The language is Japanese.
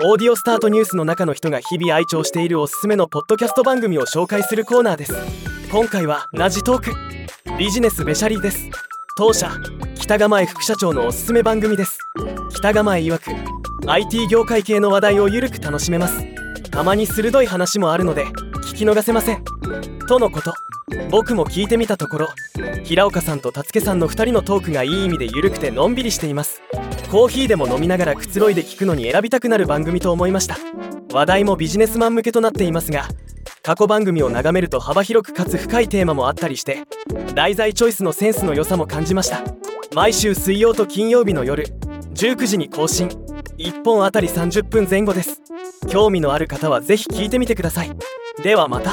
オーディオスタートニュースの中の人が日々愛聴しているおすすめのポッドキャスト番組を紹介するコーナーです。今回はラジトーク。ビジネスべしゃりです。当社北構副社長のおすすめ番組です。北構曰く IT 業界系の話題をゆるく楽しめます。たまに鋭い話もあるので聞き逃せません。とのこと。僕も聞いてみたところ平岡さんと達助さんの2人のトークがいい意味で緩くてのんびりしています。コーヒーでも飲みながらくつろいで聞くのに選びたくなる番組と思いました。話題もビジネスマン向けとなっていますが過去番組を眺めると幅広くかつ深いテーマもあったりして題材チョイスのセンスの良さも感じました。毎週水曜と金曜日の夜19時に更新。1本あたり30分前後です。興味のある方はぜひ聞いてみてください。ではまた。